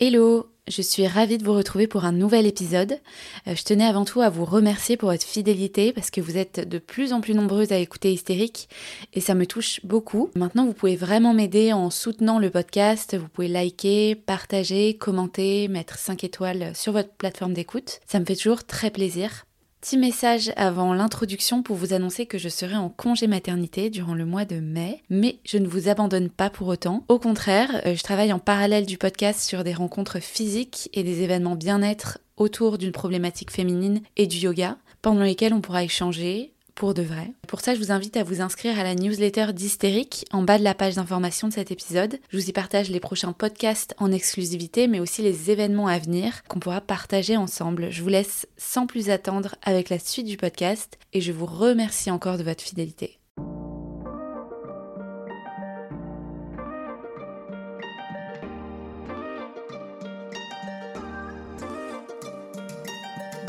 Hello, je suis ravie de vous retrouver pour un nouvel épisode. Euh, je tenais avant tout à vous remercier pour votre fidélité parce que vous êtes de plus en plus nombreuses à écouter Hystérique et ça me touche beaucoup. Maintenant, vous pouvez vraiment m'aider en soutenant le podcast. Vous pouvez liker, partager, commenter, mettre 5 étoiles sur votre plateforme d'écoute. Ça me fait toujours très plaisir. Petit message avant l'introduction pour vous annoncer que je serai en congé maternité durant le mois de mai, mais je ne vous abandonne pas pour autant. Au contraire, euh, je travaille en parallèle du podcast sur des rencontres physiques et des événements bien-être autour d'une problématique féminine et du yoga, pendant lesquels on pourra échanger, pour de vrai. Pour ça, je vous invite à vous inscrire à la newsletter d'Hystérique en bas de la page d'information de cet épisode. Je vous y partage les prochains podcasts en exclusivité, mais aussi les événements à venir qu'on pourra partager ensemble. Je vous laisse sans plus attendre avec la suite du podcast et je vous remercie encore de votre fidélité.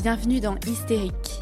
Bienvenue dans Hystérique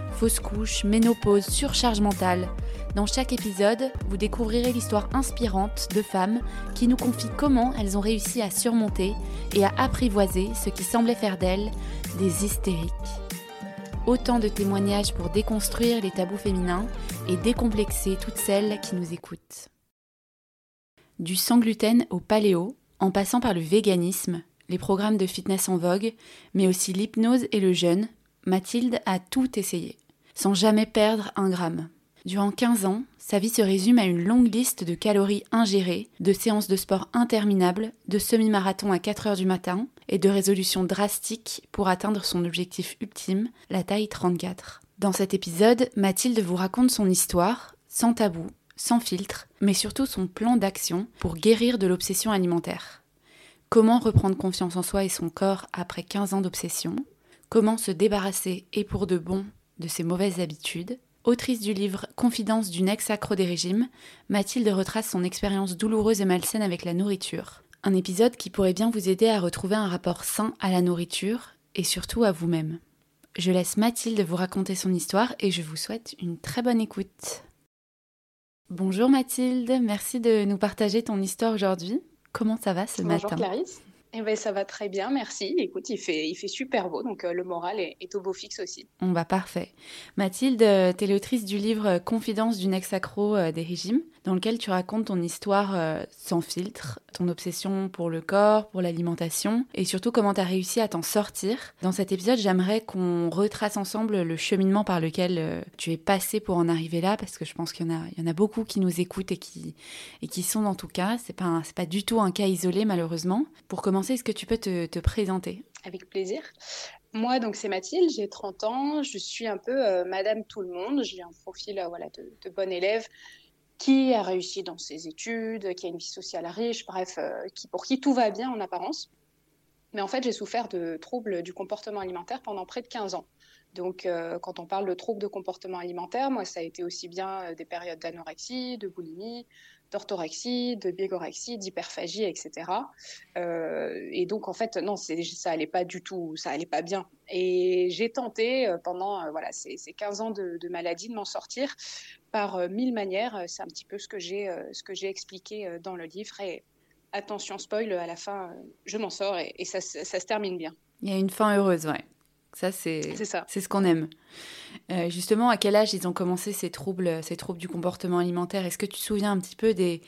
fausse couche, ménopause, surcharge mentale, dans chaque épisode, vous découvrirez l'histoire inspirante de femmes qui nous confient comment elles ont réussi à surmonter et à apprivoiser ce qui semblait faire d'elles des hystériques. Autant de témoignages pour déconstruire les tabous féminins et décomplexer toutes celles qui nous écoutent. Du sans gluten au paléo, en passant par le véganisme, les programmes de fitness en vogue, mais aussi l'hypnose et le jeûne, Mathilde a tout essayé, sans jamais perdre un gramme. Durant 15 ans, sa vie se résume à une longue liste de calories ingérées, de séances de sport interminables, de semi-marathon à 4 heures du matin et de résolutions drastiques pour atteindre son objectif ultime, la taille 34. Dans cet épisode, Mathilde vous raconte son histoire, sans tabou, sans filtre, mais surtout son plan d'action pour guérir de l'obsession alimentaire. Comment reprendre confiance en soi et son corps après 15 ans d'obsession? Comment se débarrasser, et pour de bon, de ses mauvaises habitudes Autrice du livre Confidence d'une ex-accro des régimes, Mathilde retrace son expérience douloureuse et malsaine avec la nourriture. Un épisode qui pourrait bien vous aider à retrouver un rapport sain à la nourriture et surtout à vous-même. Je laisse Mathilde vous raconter son histoire et je vous souhaite une très bonne écoute. Bonjour Mathilde, merci de nous partager ton histoire aujourd'hui. Comment ça va ce matin? Bonjour Clarisse. Eh ben, ça va très bien, merci. Écoute, il fait, il super beau, donc euh, le moral est, au beau fixe aussi. On va parfait. Mathilde, euh, tu es l'autrice du livre euh, Confidence d'une ex-accro des régimes, dans lequel tu racontes ton histoire sans filtre, ton obsession pour le corps, pour l'alimentation, et surtout comment tu as réussi à t'en sortir. Dans cet épisode, j'aimerais qu'on retrace ensemble le cheminement par lequel tu es passé pour en arriver là, parce que je pense qu'il y, en a, beaucoup qui nous écoutent et qui, sont dans tout cas. C'est pas, pas du tout un cas isolé, malheureusement. Pour commencer, est-ce que tu peux te, présenter? Avec plaisir. Moi, donc c'est Mathilde, j'ai 30 ans, je suis un peu euh, Madame Tout le Monde, j'ai un profil euh, voilà, de, de bon élève qui a réussi dans ses études, qui a une vie sociale riche, bref, euh, qui, pour qui tout va bien en apparence. Mais en fait, j'ai souffert de troubles du comportement alimentaire pendant près de 15 ans. Donc, quand on parle de troubles de comportement alimentaire, moi, ça a été aussi bien des périodes d'anorexie, de boulimie, d'orthorexie, de bigorexie, d'hyperphagie, etc. Euh, et donc, en fait, non, ça allait pas du tout, ça allait pas bien. Et j'ai tenté euh, pendant euh, voilà, ces, 15 ans de, maladie de m'en sortir par mille manières. C'est un petit peu ce que j'ai ce que j'ai expliqué dans le livre. Et attention, spoil, à la fin, je m'en sors et, ça, ça se termine bien. Il y a une fin heureuse, ouais. Ça, c'est c'est ce qu'on aime. Euh, justement, à quel âge ils ont commencé ces troubles, ces troubles du comportement alimentaire? Est-ce que tu te souviens un petit peu des,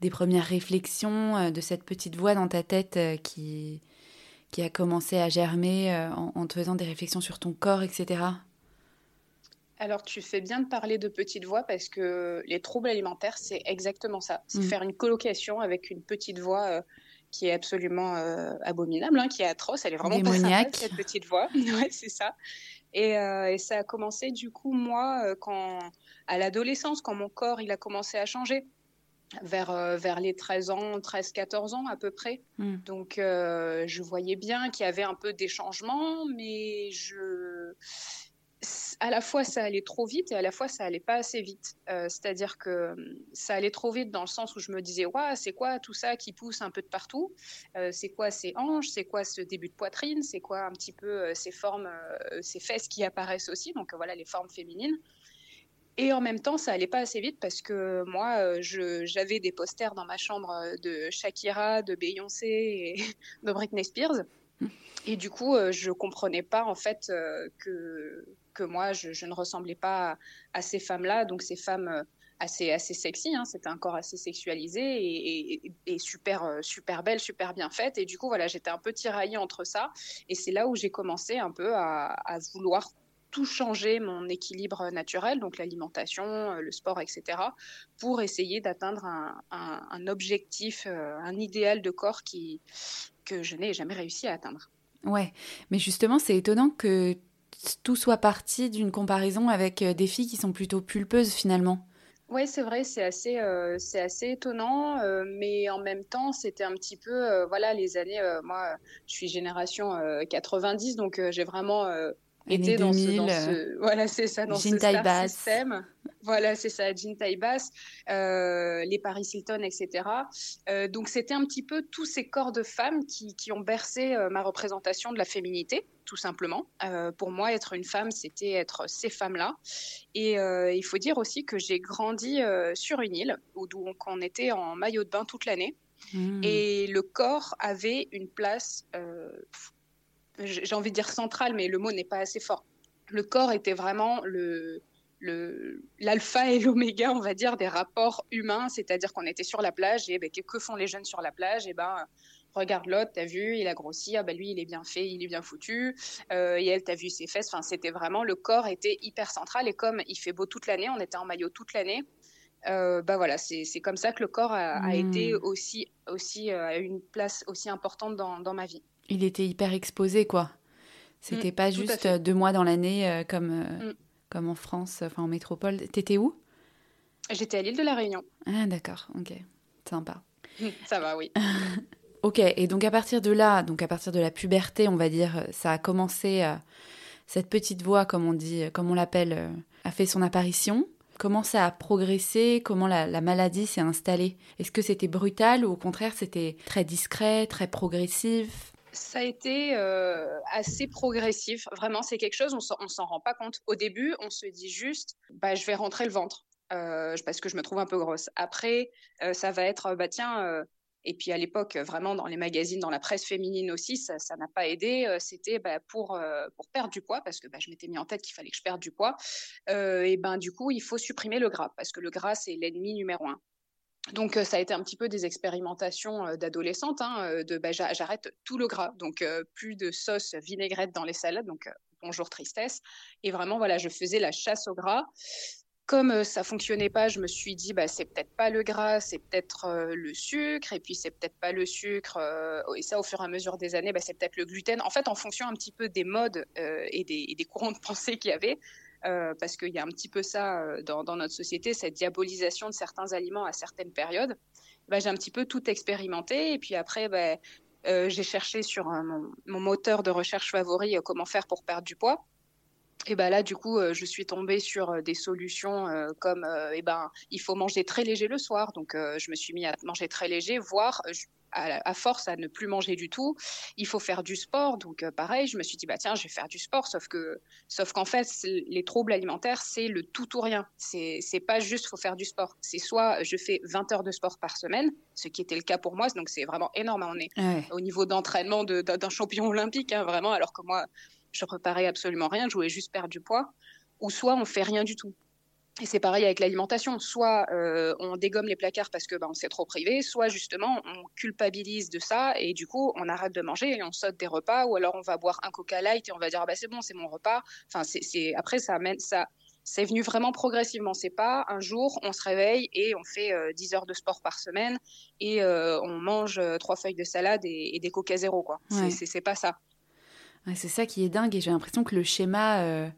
des premières réflexions, euh, de cette petite voix dans ta tête euh, qui, qui a commencé à germer en, te faisant des réflexions sur ton corps, etc. Alors, tu fais bien de parler de petite voix parce que les troubles alimentaires, c'est exactement ça. C'est mmh. faire une colocation avec une petite voix qui est absolument euh, abominable, hein, qui est atroce. Elle est vraiment pas cette petite voix. ouais, c'est ça. Et, euh, et, ça a commencé du coup moi euh, quand à l'adolescence, quand mon corps il a commencé à changer vers, vers les 13 ans, 13-14 ans à peu près. Hmm. Donc je voyais bien qu'il y avait un peu des changements, mais je à la fois ça allait trop vite et à la fois ça allait pas assez vite. Euh, c'est-à-dire que hum, ça allait trop vite dans le sens où je me disais, ouais, c'est quoi tout ça qui pousse un peu de partout? Euh, C'est quoi ces hanches? C'est quoi ce début de poitrine? C'est quoi un petit peu ces formes, ces fesses qui apparaissent aussi? Donc voilà, les formes féminines. Et en même temps, ça allait pas assez vite parce que moi, j'avais des posters dans ma chambre de Shakira, de Beyoncé et de Britney Spears. Et du coup, euh, je comprenais pas en fait euh, que, que moi, je, ne ressemblais pas à, ces femmes-là, donc ces femmes euh, assez, assez sexy, hein, c'était un corps assez sexualisé et, super, super belle, super bien faite. Et du coup, voilà, j'étais un peu tiraillée entre ça. Et c'est là où j'ai commencé un peu à, vouloir tout changer mon équilibre naturel, donc l'alimentation, le sport, etc., pour essayer d'atteindre un, un, un, objectif, un idéal de corps qui, que je n'ai jamais réussi à atteindre. Ouais, mais justement, c'est étonnant que tout soit parti d'une comparaison avec euh, des filles qui sont plutôt pulpeuses finalement. Oui, c'est vrai, c'est assez, euh, assez étonnant, euh, mais en même temps, c'était un petit peu, voilà, les années, moi, je suis génération 90, donc j'ai vraiment été dans, ce, voilà, c'est ça, dans ce système. Voilà, c'est ça, jean basse, euh, les Paris Hilton, etc. Euh, donc c'était un petit peu tous ces corps de femmes qui, qui ont bercé euh, ma représentation de la féminité, tout simplement. pour moi, être une femme, c'était être ces femmes-là. Et il faut dire aussi que j'ai grandi sur une île où donc on était en maillot de bain toute l'année. Mmh. Et le corps avait une place, j'ai envie de dire centrale, mais le mot n'est pas assez fort. Le corps était vraiment le, l'alpha et l'oméga, on va dire, des rapports humains, c'est-à-dire qu'on était sur la plage et ben, que, font les jeunes sur la plage? Et ben, regarde l'autre, t'as vu, il a grossi, ah ben lui, il est bien fait, il est bien foutu, euh, et elle, t'as vu ses fesses. Enfin, c'était vraiment le corps était hyper central et comme il fait beau toute l'année, on était en maillot toute l'année. Euh, bah voilà, c'est comme ça que le corps a, hmm. été aussi, aussi euh, une place aussi importante dans, dans, ma vie. Il était hyper exposé, quoi. C'était hmm, pas juste deux mois dans l'année comme, hmm comme en France, enfin en métropole. T'étais où? J'étais à l'île de la Réunion. Ah d'accord, ok, sympa. Ça va, oui. ok, et donc à partir de là, donc à partir de la puberté, on va dire, ça a commencé, euh, cette petite voix, comme on dit, comme on l'appelle, euh, a fait son apparition. Comment ça a progressé? Comment la, la maladie s'est installée? Est-ce que c'était brutal ou au contraire c'était très discret, très progressif? Ça a été euh, assez progressif. Vraiment, c'est quelque chose, on s'en rend pas compte. Au début, on se dit juste, bah, je vais rentrer le ventre euh, parce que je me trouve un peu grosse. Après, euh, ça va être, bah tiens, et puis à l'époque, vraiment dans les magazines, dans la presse féminine aussi, ça n'a pas aidé. C'était bah, pour, pour perdre du poids, parce que bah, je m'étais mis en tête qu'il fallait que je perde du poids. et ben du coup, il faut supprimer le gras, parce que le gras, c'est l'ennemi numéro un. Donc, euh, ça a été un petit peu des expérimentations euh, d'adolescente, hein, euh, de bah, j'arrête tout le gras, donc plus de sauce vinaigrette dans les salades, donc bonjour tristesse. Et vraiment, voilà, je faisais la chasse au gras. Comme ça fonctionnait pas, je me suis dit, bah, c'est peut-être pas le gras, c'est peut-être le sucre, et puis c'est peut-être pas le sucre. et ça, au fur et à mesure des années, bah, c'est peut-être le gluten. En fait, en fonction un petit peu des modes et des, et, des, courants de pensée qu'il y avait, euh, parce qu'il y a un petit peu ça euh, dans, notre société, cette diabolisation de certains aliments à certaines périodes. Bah, j'ai un petit peu tout expérimenté et puis après, bah, euh, j'ai cherché sur mon, moteur de recherche favori comment faire pour perdre du poids. Et ben là, du coup, je suis tombée sur des solutions comme, eh ben, il faut manger très léger le soir. Donc, je me suis mis à manger très léger, voire à, force à ne plus manger du tout. Il faut faire du sport. Donc, euh, pareil, je me suis dit, bah, tiens, je vais faire du sport. Sauf que, sauf qu'en fait, les troubles alimentaires, c'est le tout ou rien. C'est, c'est pas juste, faut faire du sport. C'est soit je fais 20 heures de sport par semaine, ce qui était le cas pour moi. Donc, c'est vraiment énorme. On est au niveau d'entraînement d'un champion olympique, hein, vraiment, alors que moi, je préparais absolument rien. Je voulais juste perdre du poids. Ou soit on fait rien du tout. Et c'est pareil avec l'alimentation. Soit euh, on dégomme les placards parce que bah, on s'est trop privé, soit justement on culpabilise de ça et du coup on arrête de manger et on saute des repas, ou alors on va boire un Coca Light et on va dire ah bah c'est bon, c'est mon repas. Enfin c'est après ça amène ça. C'est venu vraiment progressivement. C'est pas un jour on se réveille et on fait 10 euh, heures de sport par semaine et euh, on mange trois feuilles de salade et, des Coca zéro quoi. C'est pas ça. c'est ça qui est dingue et j'ai l'impression que le schéma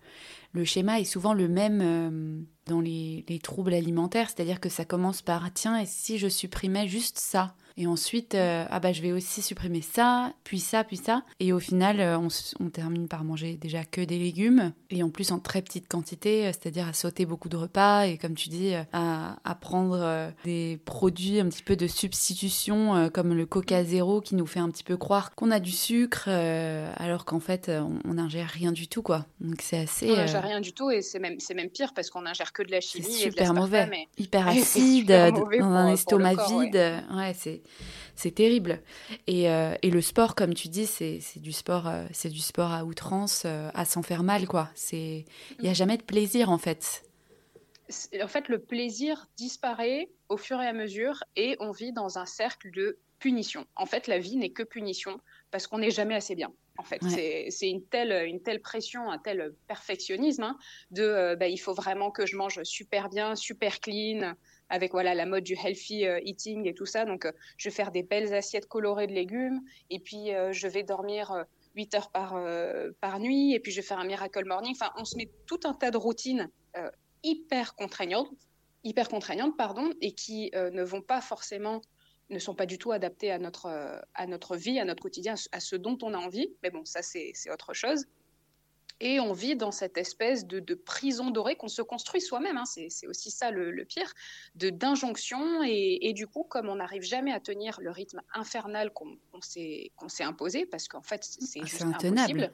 le schéma est souvent le même euh, dans les, troubles alimentaires, c'est-à-dire que ça commence par tiens, et si je supprimais juste ça? Et ensuite, euh, ah bah je vais aussi supprimer ça, puis ça, puis ça. Et au final, euh, on, termine par manger déjà que des légumes, et en plus en très petite quantité, euh, c'est-à-dire à sauter beaucoup de repas, et comme tu dis, à, à prendre des produits un petit peu de substitution, comme le Coca Zéro, qui nous fait un petit peu croire qu'on a du sucre, alors qu'en fait, on n'ingère rien du tout, quoi. Donc c'est assez... On n'ingère rien du tout, et c'est même, même pire, parce qu'on n'ingère que de la chimie. C'est super mauvais, hyper acide, dans un estomac vide. ouais c'est c'est terrible. Et, euh, et, le sport, comme tu dis, c'est du sport, euh, c'est du sport à outrance, euh, à s'en faire mal, quoi. C'est, il y a jamais de plaisir en fait. En fait, le plaisir disparaît au fur et à mesure, et on vit dans un cercle de punition. En fait, la vie n'est que punition parce qu'on n'est jamais assez bien. En fait, c'est une telle, une telle pression, un tel perfectionnisme hein, de bah, il faut vraiment que je mange super bien, super clean, avec voilà la mode du healthy euh, eating et tout ça. Donc, euh, je vais faire des belles assiettes colorées de légumes et puis euh, je vais dormir 8 heures par, par nuit et puis je vais faire un miracle morning. Enfin, on se met tout un tas de routines hyper contraignantes, hyper contraignantes pardon, et qui ne vont pas forcément ne sont pas du tout adaptées à notre, à notre vie, à notre quotidien, à ce dont on a envie. Mais bon, ça, c'est autre chose. Et on vit dans cette espèce de, prison dorée qu'on se construit soi-même. Hein. C'est aussi ça le, pire, de d'injonction. Et, du coup, comme on n'arrive jamais à tenir le rythme infernal qu'on s'est imposé, parce qu'en fait, c'est ah, juste impossible.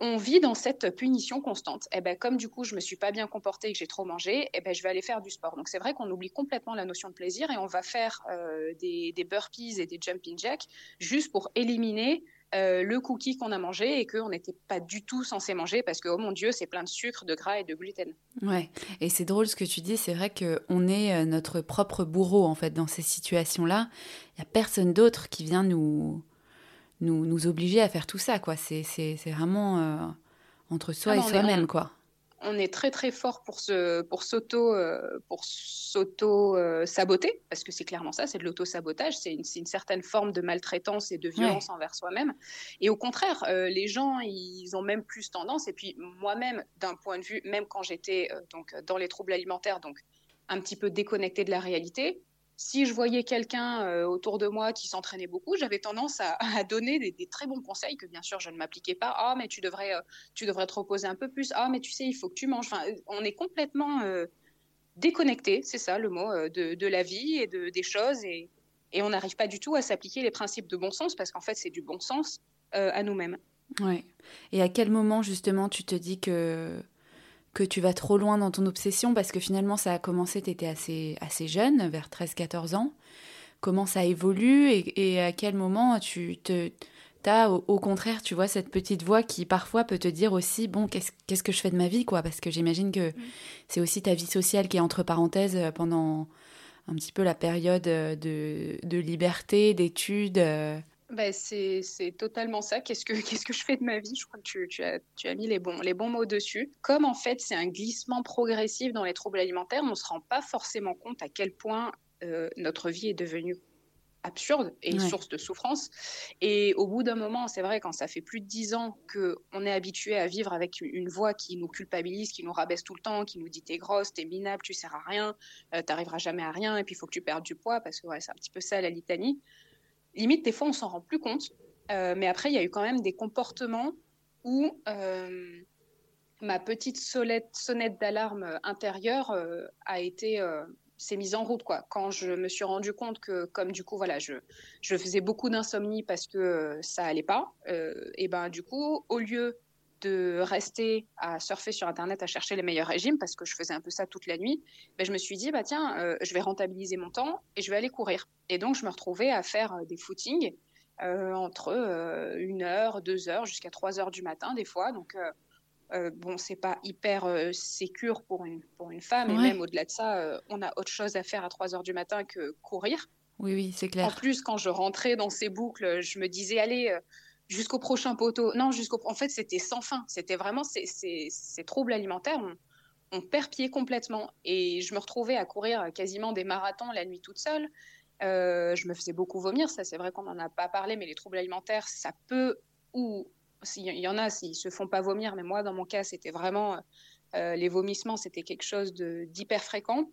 On vit dans cette punition constante. Et eh ben, comme du coup, je me suis pas bien comportée et que j'ai trop mangé, et eh ben, je vais aller faire du sport. Donc, c'est vrai qu'on oublie complètement la notion de plaisir et on va faire euh, des, des burpees et des jumping jacks juste pour éliminer euh, le cookie qu'on a mangé et qu'on n'était pas du tout censé manger parce que, oh mon Dieu, c'est plein de sucre, de gras et de gluten. Ouais, et c'est drôle ce que tu dis, c'est vrai qu'on est euh, notre propre bourreau en fait dans ces situations-là. Il n'y a personne d'autre qui vient nous, nous, nous obliger à faire tout ça, quoi. C'est vraiment euh, entre soi ah et soi-même, quoi on est très très fort pour se pour s'auto euh, pour s'auto euh, saboter parce que c'est clairement ça c'est de l'auto sabotage c'est une, une, certaine forme de maltraitance et de violence envers soi-même. Et au contraire euh, les gens ils ont même plus tendance et puis moi-même d'un point de vue même quand j'étais donc dans les troubles alimentaires donc un petit peu déconnecté de la réalité si je voyais quelqu'un euh, autour de moi qui s'entraînait beaucoup, j'avais tendance à, donner des, très bons conseils que bien sûr je ne m'appliquais pas. Ah, mais tu devrais, euh, tu devrais te reposer un peu plus. Ah, mais tu sais, il faut que tu manges. Enfin, on est complètement euh, déconnecté, c'est ça le mot, de, la vie et de, des choses. Et, et on n'arrive pas du tout à s'appliquer les principes de bon sens parce qu'en fait, c'est du bon sens à nous-mêmes. Ouais. Et à quel moment, justement, tu te dis que que tu vas trop loin dans ton obsession parce que finalement ça a commencé, tu étais assez, assez jeune, vers 13-14 ans. Comment ça évolue et, et, à quel moment tu te as au, contraire, tu vois, cette petite voix qui parfois peut te dire aussi, bon, qu'est-ce que je fais de ma vie, quoi? Parce que j'imagine que c'est aussi ta vie sociale qui est entre parenthèses euh, pendant un petit peu la période de, de liberté, d'études. Bah, c'est totalement ça. Qu'est-ce que qu'est-ce que je fais de ma vie? Je crois que tu, tu, as, tu as mis les bons, les bons mots dessus. Comme en fait, c'est un glissement progressif dans les troubles alimentaires, on ne se rend pas forcément compte à quel point euh, notre vie est devenue absurde et une source de souffrance. Et au bout d'un moment, c'est vrai, quand ça fait plus de dix ans qu'on est habitué à vivre avec une voix qui nous culpabilise, qui nous rabaisse tout le temps, qui nous dit t'es grosse, t'es minable, tu sers à rien, tu euh, t'arriveras jamais à rien, et puis il faut que tu perdes du poids, parce que ouais, c'est un petit peu ça la litanie limite, des fois, on s'en rend plus compte. Euh, mais après, il y a eu quand même des comportements où euh, ma petite sonnette d'alarme intérieure euh, a été s'est mise en route quoi. Quand je me suis rendu compte que comme du coup voilà je, je faisais beaucoup d'insomnie parce que ça allait pas et ben du coup au lieu de rester à surfer sur Internet à chercher les meilleurs régimes, parce que je faisais un peu ça toute la nuit, ben, je me suis dit, bah, tiens, euh, je vais rentabiliser mon temps et je vais aller courir. Et donc, je me retrouvais à faire euh, des footings euh, entre une heure, deux heures, jusqu'à trois heures du matin, des fois. Donc, bon, c'est pas hyper sécure pour une, pour une femme, et même au-delà de ça, on a autre chose à faire à trois heures du matin que courir. Oui, oui, c'est clair. En plus, quand je rentrais dans ces boucles, je me disais, allez, jusqu'au prochain poteau. Non, jusqu'au. En fait, c'était sans fin. C'était vraiment ces, troubles alimentaires. On, perd pied complètement. Et je me retrouvais à courir quasiment des marathons la nuit toute seule. Euh, je me faisais beaucoup vomir. Ça, c'est vrai qu'on n'en a pas parlé, mais les troubles alimentaires, ça peut ou il y en a s'ils se font pas vomir, mais moi, dans mon cas, c'était vraiment euh, les vomissements, c'était quelque chose d'hyper fréquent.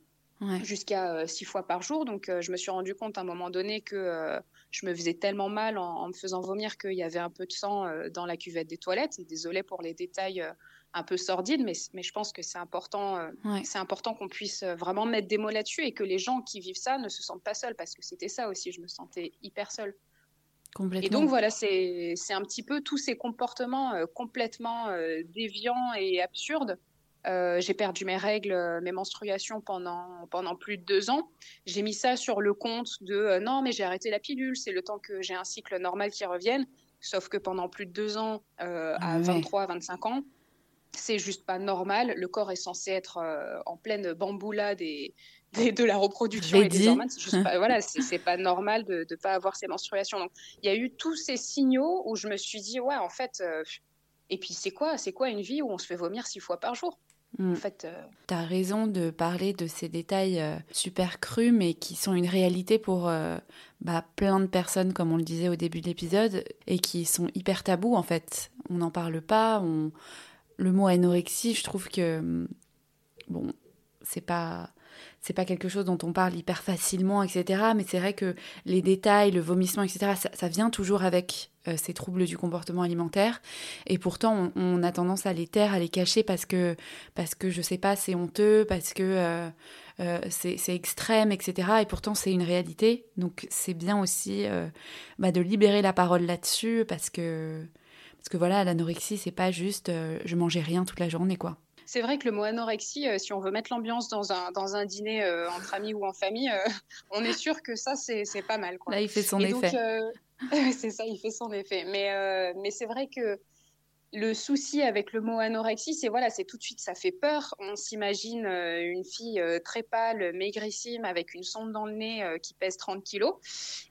Jusqu'à six fois par jour. Donc, je me suis rendu compte à un moment donné que je me faisais tellement mal en, me faisant vomir qu'il y avait un peu de sang dans la cuvette des toilettes. Désolée pour les détails un peu sordides, mais, mais je pense que c'est important, c'est important qu'on puisse vraiment mettre des mots là-dessus et que les gens qui vivent ça ne se sentent pas seuls, parce que c'était ça aussi, je me sentais hyper seule. Et donc voilà, c'est un petit peu tous ces comportements complètement déviants et absurdes euh, j'ai perdu mes règles, euh, mes menstruations pendant, pendant plus de deux ans. J'ai mis ça sur le compte de euh, non, mais j'ai arrêté la pilule, c'est le temps que j'ai un cycle normal qui revienne. Sauf que pendant plus de deux ans, à 23, 25 ans, c'est juste pas normal. Le corps est censé être en pleine bamboula des, de la reproduction et des hormones. C'est pas, voilà, c'est pas normal de ne pas avoir ces menstruations. Donc, il y a eu tous ces signaux où je me suis dit, ouais, en fait, et puis c'est quoi, c'est quoi une vie où on se fait vomir six fois par jour? Mm. En fait, euh, tu as raison de parler de ces détails euh, super crus, mais qui sont une réalité pour euh, bah, plein de personnes, comme on le disait au début de l'épisode, et qui sont hyper tabous en fait. On n'en parle pas. On... Le mot anorexie, je trouve que mm, bon, c'est pas c'est pas quelque chose dont on parle hyper facilement, etc. Mais c'est vrai que les détails, le vomissement, etc., ça, vient toujours avec euh, ces troubles du comportement alimentaire. Et pourtant, on, a tendance à les taire, à les cacher parce que, parce que je sais pas, c'est honteux, parce que euh, euh, c'est extrême, etc. Et pourtant, c'est une réalité. Donc, c'est bien aussi bah, de libérer la parole là-dessus parce que, parce que voilà, l'anorexie, c'est pas juste je mangeais rien toute la journée, quoi. C'est vrai que le mot anorexie, euh, si on veut mettre l'ambiance dans un, dans un dîner euh, entre amis ou en famille, euh, on est sûr que ça, c'est pas mal. Là, il fait son effet. c'est ça, il fait son effet. Mais, mais c'est vrai que le souci avec le mot anorexie, c'est voilà, c'est tout de suite, ça fait peur. On s'imagine euh, une fille euh, très pâle, maigrissime, avec une sonde dans le nez euh, qui pèse 30 kilos.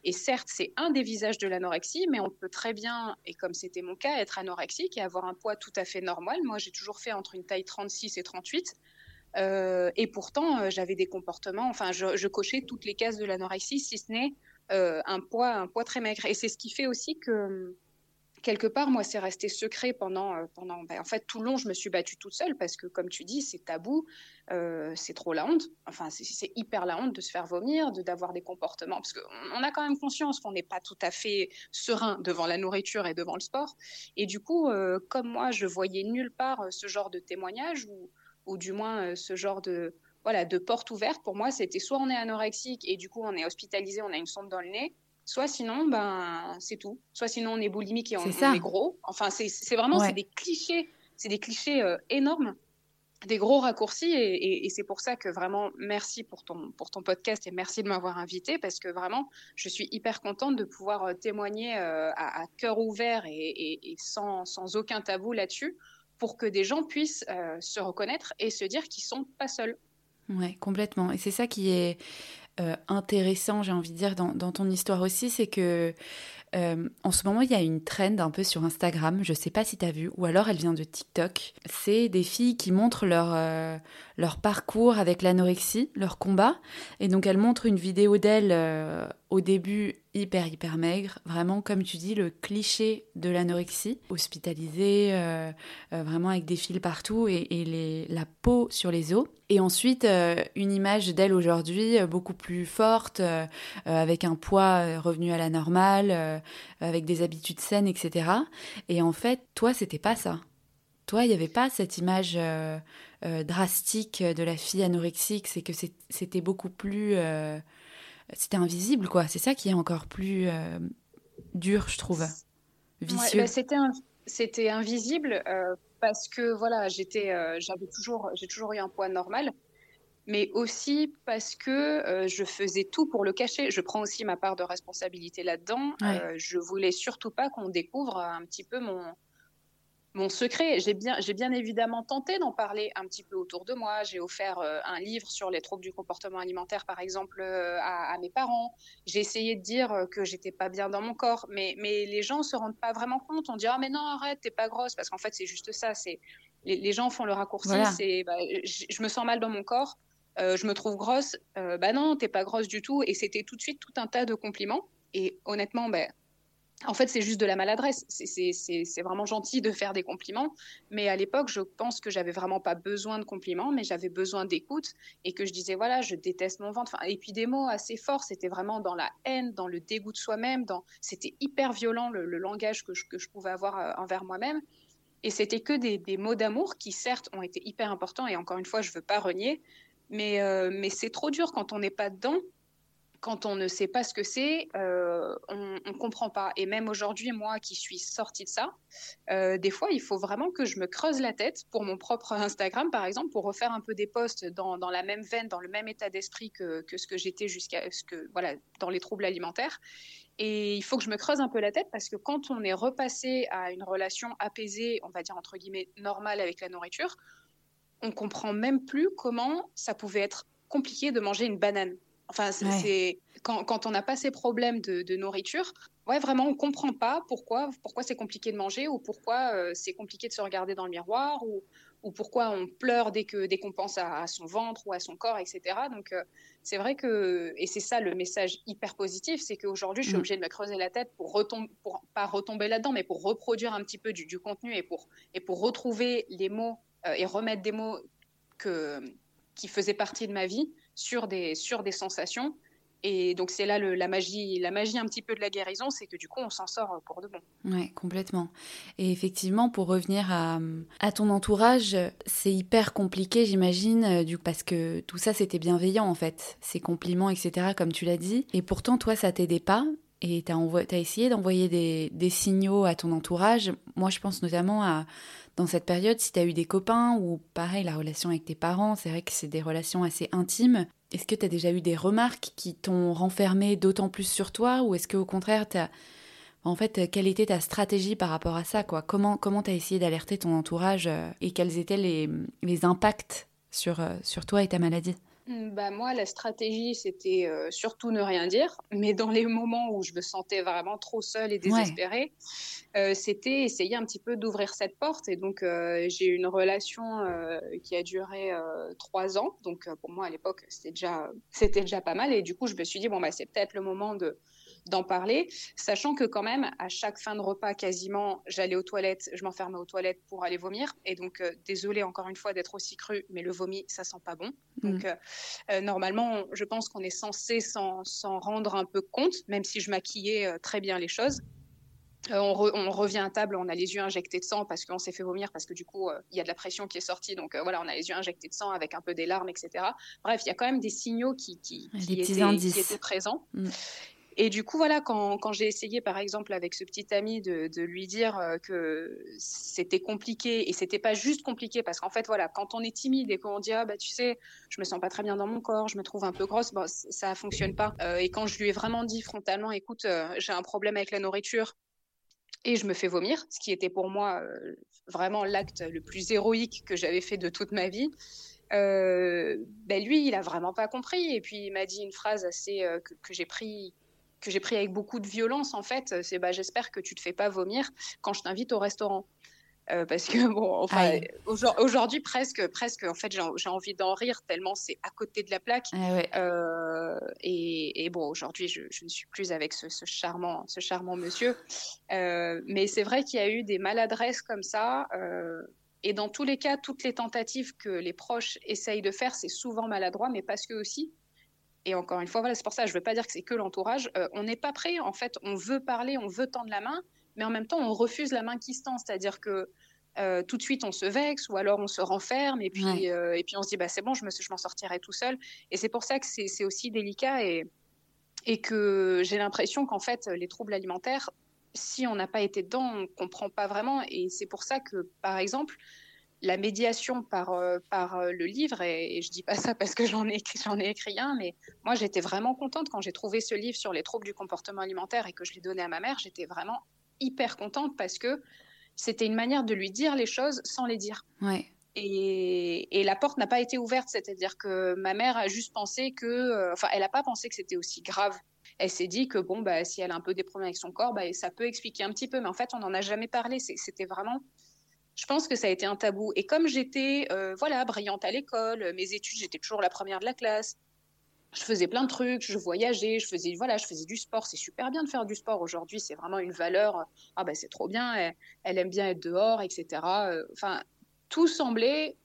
Et certes, c'est un des visages de l'anorexie, mais on peut très bien, et comme c'était mon cas, être anorexique et avoir un poids tout à fait normal. Moi, j'ai toujours fait entre une taille 36 et 38. et pourtant, j'avais des comportements, enfin, je, je, cochais toutes les cases de l'anorexie, si ce n'est un poids, un poids très maigre. Et c'est ce qui fait aussi que quelque part, moi, c'est resté secret pendant, euh, pendant ben, en fait, tout le long, je me suis battue toute seule parce que, comme tu dis, c'est tabou, euh, c'est trop la honte. Enfin, c'est hyper la honte de se faire vomir, de d'avoir des comportements, parce qu'on a quand même conscience qu'on n'est pas tout à fait serein devant la nourriture et devant le sport. Et du coup, euh, comme moi, je voyais nulle part ce genre de témoignage ou, ou du moins ce genre de voilà, de porte ouverte, pour moi, c'était soit on est anorexique et du coup on est hospitalisé, on a une sonde dans le nez, soit sinon, ben, c'est tout. Soit sinon, on est boulimique et on, est, gros. Enfin, c'est vraiment c'est des clichés, c'est des clichés euh, énormes, des gros raccourcis. Et, c'est pour ça que vraiment, merci pour ton, pour ton podcast et merci de m'avoir invité parce que vraiment, je suis hyper contente de pouvoir euh, témoigner euh, à, cœur ouvert et, sans, sans, aucun tabou là-dessus pour que des gens puissent se reconnaître et se dire qu'ils sont pas seuls. Ouais, complètement. Et c'est ça qui est euh, intéressant, j'ai envie de dire, dans ton histoire aussi, c'est que euh, en ce moment, il y a une trend un peu sur Instagram, je sais pas si tu as vu, ou alors elle vient de TikTok. C'est des filles qui montrent leur, euh, leur parcours avec l'anorexie, leur combat. Et donc elles montrent une vidéo d'elles euh, au début hyper hyper maigre, vraiment comme tu dis, le cliché de l'anorexie, hospitalisée, vraiment avec des fils partout et, la peau sur les os. Et ensuite, une image d'elle aujourd'hui beaucoup plus forte, avec un poids revenu à la normale avec des habitudes saines, etc. Et en fait, toi, c'était pas ça. Toi, il n'y avait pas cette image euh, euh, drastique de la fille anorexique, c'est que c'était beaucoup plus... Euh, c'était invisible, quoi. C'est ça qui est encore plus dur, je trouve. Vicieux. Bah, c'était c'était invisible parce que voilà j'étais j'avais toujours j'ai toujours eu un poids normal mais aussi parce que euh, je faisais tout pour le cacher. Je prends aussi ma part de responsabilité là-dedans. Euh, je voulais surtout pas qu'on découvre un petit peu mon, mon secret. J'ai bien, j'ai bien évidemment tenté d'en parler un petit peu autour de moi. J'ai offert euh, un livre sur les troubles du comportement alimentaire, par exemple, à, mes parents. J'ai essayé de dire que j'étais pas bien dans mon corps, mais, mais les gens se rendent pas vraiment compte. On dit ah mais non arrête, t'es pas grosse, parce qu'en fait c'est juste ça. C'est les, gens font le raccourci. C'est bah, je me sens mal dans mon corps euh, je me trouve grosse, euh, bah non, t'es pas grosse du tout. Et c'était tout de suite tout un tas de compliments. Et honnêtement, ben, en fait, c'est juste de la maladresse. C'est vraiment gentil de faire des compliments, mais à l'époque, je pense que j'avais vraiment pas besoin de compliments, mais j'avais besoin d'écoute et que je disais voilà, je déteste mon ventre. et puis des mots assez forts. C'était vraiment dans la haine, dans le dégoût de soi-même. C'était hyper violent le, langage que je, que je, pouvais avoir euh, envers moi-même. Et c'était que des, des mots d'amour qui, certes, ont été hyper importants. Et encore une fois, je veux pas renier, mais, euh, mais c'est trop dur quand on n'est pas dedans quand on ne sait pas ce que c'est, euh, on ne comprend pas. Et même aujourd'hui, moi qui suis sortie de ça, euh, des fois, il faut vraiment que je me creuse la tête pour mon propre Instagram, par exemple, pour refaire un peu des posts dans, la même veine, dans le même état d'esprit que, que, ce que j'étais jusqu'à ce que, voilà, dans les troubles alimentaires. Et il faut que je me creuse un peu la tête parce que quand on est repassé à une relation apaisée, on va dire entre guillemets normale avec la nourriture, on comprend même plus comment ça pouvait être compliqué de manger une banane. Enfin, c'est quand, quand, on n'a pas ces problèmes de, nourriture, ouais, vraiment, on comprend pas pourquoi, pourquoi c'est compliqué de manger ou pourquoi euh, c'est compliqué de se regarder dans le miroir ou, ou pourquoi on pleure dès que dès qu'on pense à, son ventre ou à son corps, etc. Donc, euh, c'est vrai que et c'est ça le message hyper positif, c'est qu'aujourd'hui, je suis mmh. obligée de me creuser la tête pour retomber, pour pas retomber là-dedans, mais pour reproduire un petit peu du, du, contenu et pour et pour retrouver les mots et remettre des mots qui faisaient partie de ma vie sur des, sur des sensations. Et donc c'est là la magie, la magie un petit peu de la guérison, c'est que du coup on s'en sort pour de bon. Ouais, complètement. Et effectivement, pour revenir à, à ton entourage, c'est hyper compliqué, j'imagine, euh, du parce que tout ça c'était bienveillant en fait, ces compliments, etc. Comme tu l'as dit. Et pourtant toi ça t'aidait pas. Et tu as, essayé d'envoyer des, signaux à ton entourage. Moi, je pense notamment à dans cette période, si tu as eu des copains ou pareil, la relation avec tes parents, c'est vrai que c'est des relations assez intimes. Est-ce que tu as déjà eu des remarques qui t'ont renfermé d'autant plus sur toi ou est-ce qu'au contraire, En fait, quelle était ta stratégie par rapport à ça quoi? Comment comment tu as essayé d'alerter ton entourage euh, et quels étaient les, les impacts sur, euh, sur toi et ta maladie? Bah moi, la stratégie, c'était euh, surtout ne rien dire. Mais dans les moments où je me sentais vraiment trop seule et désespérée, euh, c'était essayer un petit peu d'ouvrir cette porte. Et donc, euh, j'ai eu une relation qui a duré trois ans. Donc, pour moi, à l'époque, c'était déjà, c'était déjà pas mal. Et du coup, je me suis dit, bon, bah, c'est peut-être le moment de d'en parler, sachant que quand même, à chaque fin de repas, quasiment, j'allais aux toilettes, je m'enfermais aux toilettes pour aller vomir. Et donc, euh, désolée encore une fois d'être aussi cru, mais le vomi, ça sent pas bon. Mm. Donc, euh, euh, normalement, je pense qu'on est censé s'en rendre un peu compte, même si je maquillais très bien les choses. On, revient à table, on a les yeux injectés de sang parce qu'on s'est fait vomir, parce que du coup, il y a de la pression qui est sortie. Donc voilà, on a les yeux injectés de sang avec un peu des larmes, etc. Bref, il y a quand même des signaux qui, qui, étaient, présents. Mm. Et du coup, voilà, quand, j'ai essayé, par exemple, avec ce petit ami, de, lui dire euh, que c'était compliqué, et c'était pas juste compliqué, parce qu'en fait, voilà, quand on est timide et qu'on dit, ah, bah, tu sais, je me sens pas très bien dans mon corps, je me trouve un peu grosse, bon, ça fonctionne pas. Euh, et quand je lui ai vraiment dit frontalement, écoute, euh, j'ai un problème avec la nourriture, et je me fais vomir, ce qui était pour moi vraiment l'acte le plus héroïque que j'avais fait de toute ma vie. Ben lui, il a vraiment pas compris. Et puis il m'a dit une phrase assez que, que j'ai pris que j'ai pris avec beaucoup de violence en fait, c'est bah j'espère que tu te fais pas vomir quand je t'invite au restaurant. Euh, parce que bon, enfin, aujourd'hui presque, presque, en fait, j'ai envie d'en rire tellement c'est à côté de la plaque. Ah euh, et, bon, aujourd'hui, je, ne suis plus avec ce, charmant, ce charmant monsieur. Euh, mais c'est vrai qu'il y a eu des maladresses comme ça. et dans tous les cas, toutes les tentatives que les proches essayent de faire, c'est souvent maladroit, mais parce que aussi, et encore une fois, voilà, c'est pour ça, je ne veux pas dire que c'est que l'entourage. Euh, on n'est pas prêt, en fait, on veut parler, on veut tendre la main, mais en même temps, on refuse la main qui se tend. C'est-à-dire que euh, tout de suite, on se vexe ou alors on se renferme et puis, euh, et puis on se dit, bah, c'est bon, je, je m'en sortirai tout seul. Et c'est pour ça que c'est aussi délicat et, et que j'ai l'impression qu'en fait, les troubles alimentaires, si on n'a pas été dedans, on ne comprend pas vraiment. Et c'est pour ça que, par exemple, la médiation par, euh, par euh, le livre, et, je je dis pas ça parce que j'en ai, j'en ai écrit un, mais moi j'étais vraiment contente quand j'ai trouvé ce livre sur les troubles du comportement alimentaire et que je l'ai donné à ma mère, j'étais vraiment hyper contente parce que c'était une manière de lui dire les choses sans les dire. Ouais. Et, et, la porte n'a pas été ouverte, c'est-à-dire que ma mère a juste pensé que, euh, enfin, elle n'a pas pensé que c'était aussi grave. Elle s'est dit que bon, bah, si elle a un peu des problèmes avec son corps, bah, ça peut expliquer un petit peu, mais en fait, on n'en a jamais parlé. C'était vraiment je pense que ça a été un tabou. Et comme j'étais, euh, voilà, brillante à l'école, mes études, j'étais toujours la première de la classe. je faisais plein de trucs, je voyageais, je faisais voilà, je faisais du sport. C'est super bien de faire du sport aujourd'hui. C'est vraiment une valeur. Ah ben c'est trop bien. Elle, aime bien être dehors, etc. Enfin, tout semblait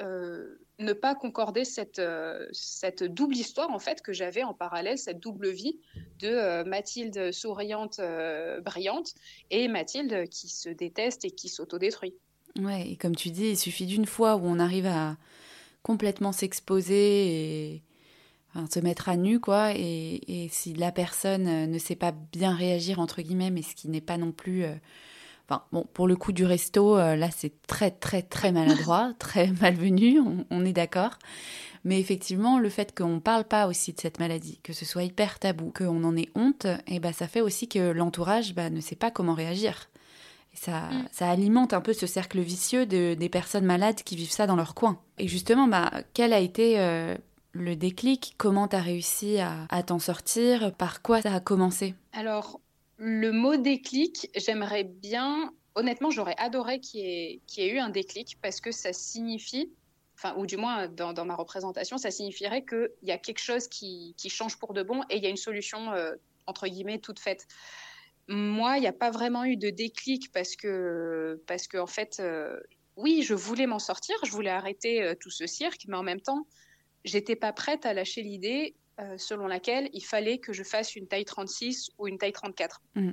euh, ne pas concorder cette, euh, cette double histoire en fait que j'avais en parallèle, cette double vie de euh, Mathilde souriante, brillante et Mathilde qui se déteste et qui s'autodétruit. Ouais, et comme tu dis, il suffit d'une fois où on arrive à complètement s'exposer et se mettre à nu, quoi. Et, et, si la personne ne sait pas bien réagir, entre guillemets, mais ce qui n'est pas non plus Enfin, bon, pour le coup du resto, euh, là, c'est très, très, très maladroit, très malvenu, on, est d'accord. Mais effectivement, le fait qu'on ne parle pas aussi de cette maladie, que ce soit hyper tabou, qu'on en ait honte, et eh ben, ça fait aussi que l'entourage bah, ne sait pas comment réagir. Ça, mm. ça alimente un peu ce cercle vicieux de, des personnes malades qui vivent ça dans leur coin. Et justement, bah, quel a été euh, le déclic? Comment tu as réussi à, à t'en sortir? Par quoi ça a commencé? Alors, le mot déclic, j'aimerais bien, honnêtement, j'aurais adoré qu'il y, ait eu un déclic parce que ça signifie, enfin, ou du moins dans, ma représentation, ça signifierait qu'il y a quelque chose qui, change pour de bon et il y a une solution, euh, entre guillemets, toute faite. Moi, il n'y a pas vraiment eu de déclic parce que, parce que en fait, euh, oui, je voulais m'en sortir, je voulais arrêter euh, tout ce cirque, mais en même temps, j'étais pas prête à lâcher l'idée euh, selon laquelle il fallait que je fasse une taille 36 ou une taille 34. Mm.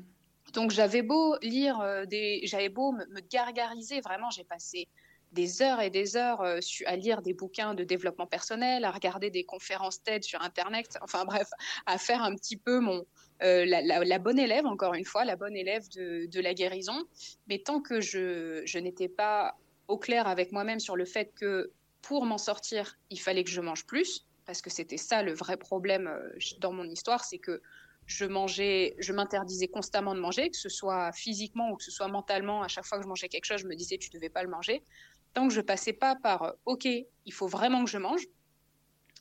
Donc j'avais beau lire des, j'avais beau me, gargariser, vraiment, j'ai passé des heures et des heures euh, à lire des bouquins de développement personnel, à regarder des conférences TED sur Internet, enfin bref, à faire un petit peu mon, la, bonne élève, encore une fois, la bonne élève de, la guérison. Mais tant que je, je n'étais pas au clair avec moi-même sur le fait que pour m'en sortir, il fallait que je mange plus, parce que c'était ça le vrai problème euh, dans mon histoire, c'est que je mangeais, je m'interdisais constamment de manger, que ce soit physiquement ou que ce soit mentalement. À chaque fois que je mangeais quelque chose, je me disais tu devais pas le manger. Tant que je passais pas par euh, ok, il faut vraiment que je mange,